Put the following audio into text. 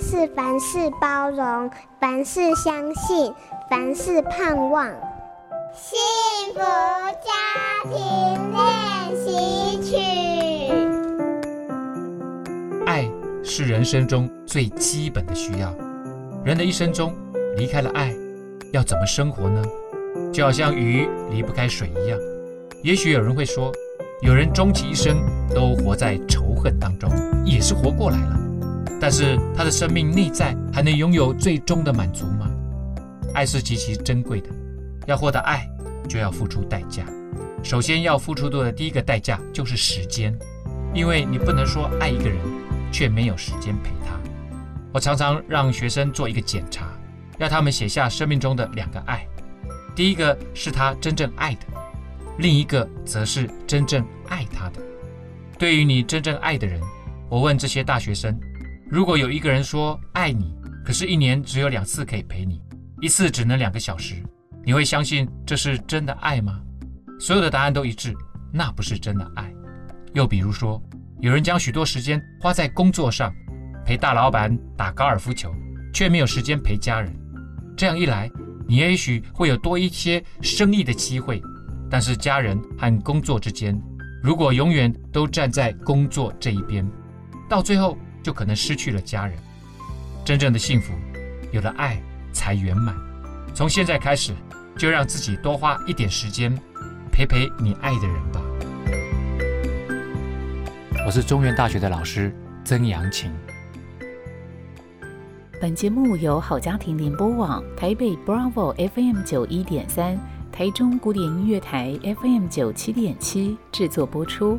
是凡事包容，凡事相信，凡事盼望。幸福家庭练习曲。爱是人生中最基本的需要。人的一生中离开了爱，要怎么生活呢？就好像鱼离不开水一样。也许有人会说，有人终其一生都活在仇恨当中，也是活过来了。但是他的生命内在还能拥有最终的满足吗？爱是极其珍贵的，要获得爱，就要付出代价。首先要付出的第一个代价就是时间，因为你不能说爱一个人，却没有时间陪他。我常常让学生做一个检查，要他们写下生命中的两个爱，第一个是他真正爱的，另一个则是真正爱他的。对于你真正爱的人，我问这些大学生。如果有一个人说爱你，可是一年只有两次可以陪你，一次只能两个小时，你会相信这是真的爱吗？所有的答案都一致，那不是真的爱。又比如说，有人将许多时间花在工作上，陪大老板打高尔夫球，却没有时间陪家人。这样一来，你也许会有多一些生意的机会，但是家人和工作之间，如果永远都站在工作这一边，到最后，就可能失去了家人。真正的幸福，有了爱才圆满。从现在开始，就让自己多花一点时间陪陪你爱的人吧。我是中原大学的老师曾阳晴。本节目由好家庭联播网台北 Bravo FM 九一点三、台中古典音乐台 FM 九七点七制作播出。